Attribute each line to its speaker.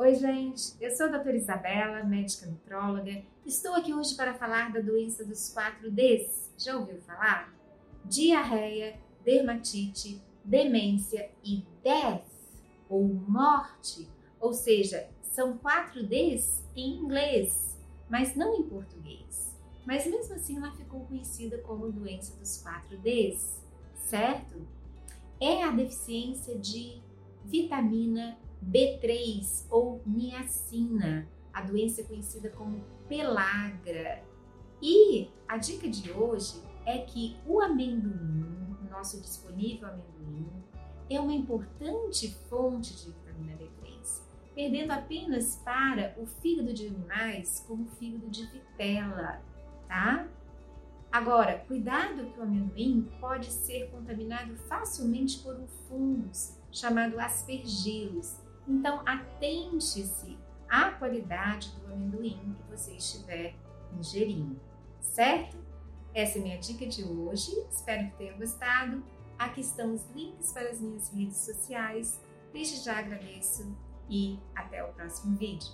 Speaker 1: Oi, gente, eu sou a doutora Isabela, médica nutróloga. Estou aqui hoje para falar da doença dos 4 Ds. Já ouviu falar? Diarreia, dermatite, demência e death, ou morte. Ou seja, são 4 Ds em inglês, mas não em português. Mas mesmo assim ela ficou conhecida como doença dos 4 Ds, certo? É a deficiência de vitamina B3 ou niacina, a doença conhecida como pelagra. E a dica de hoje é que o amendoim, nosso disponível amendoim, é uma importante fonte de vitamina B3, perdendo apenas para o fígado de animais como o fígado de vitela, tá? Agora, cuidado que o amendoim pode ser contaminado facilmente por um fungos chamado aspergillus. Então, atente-se à qualidade do amendoim que você estiver ingerindo, certo? Essa é minha dica de hoje. Espero que tenham gostado. Aqui estão os links para as minhas redes sociais. Desde já agradeço e até o próximo vídeo.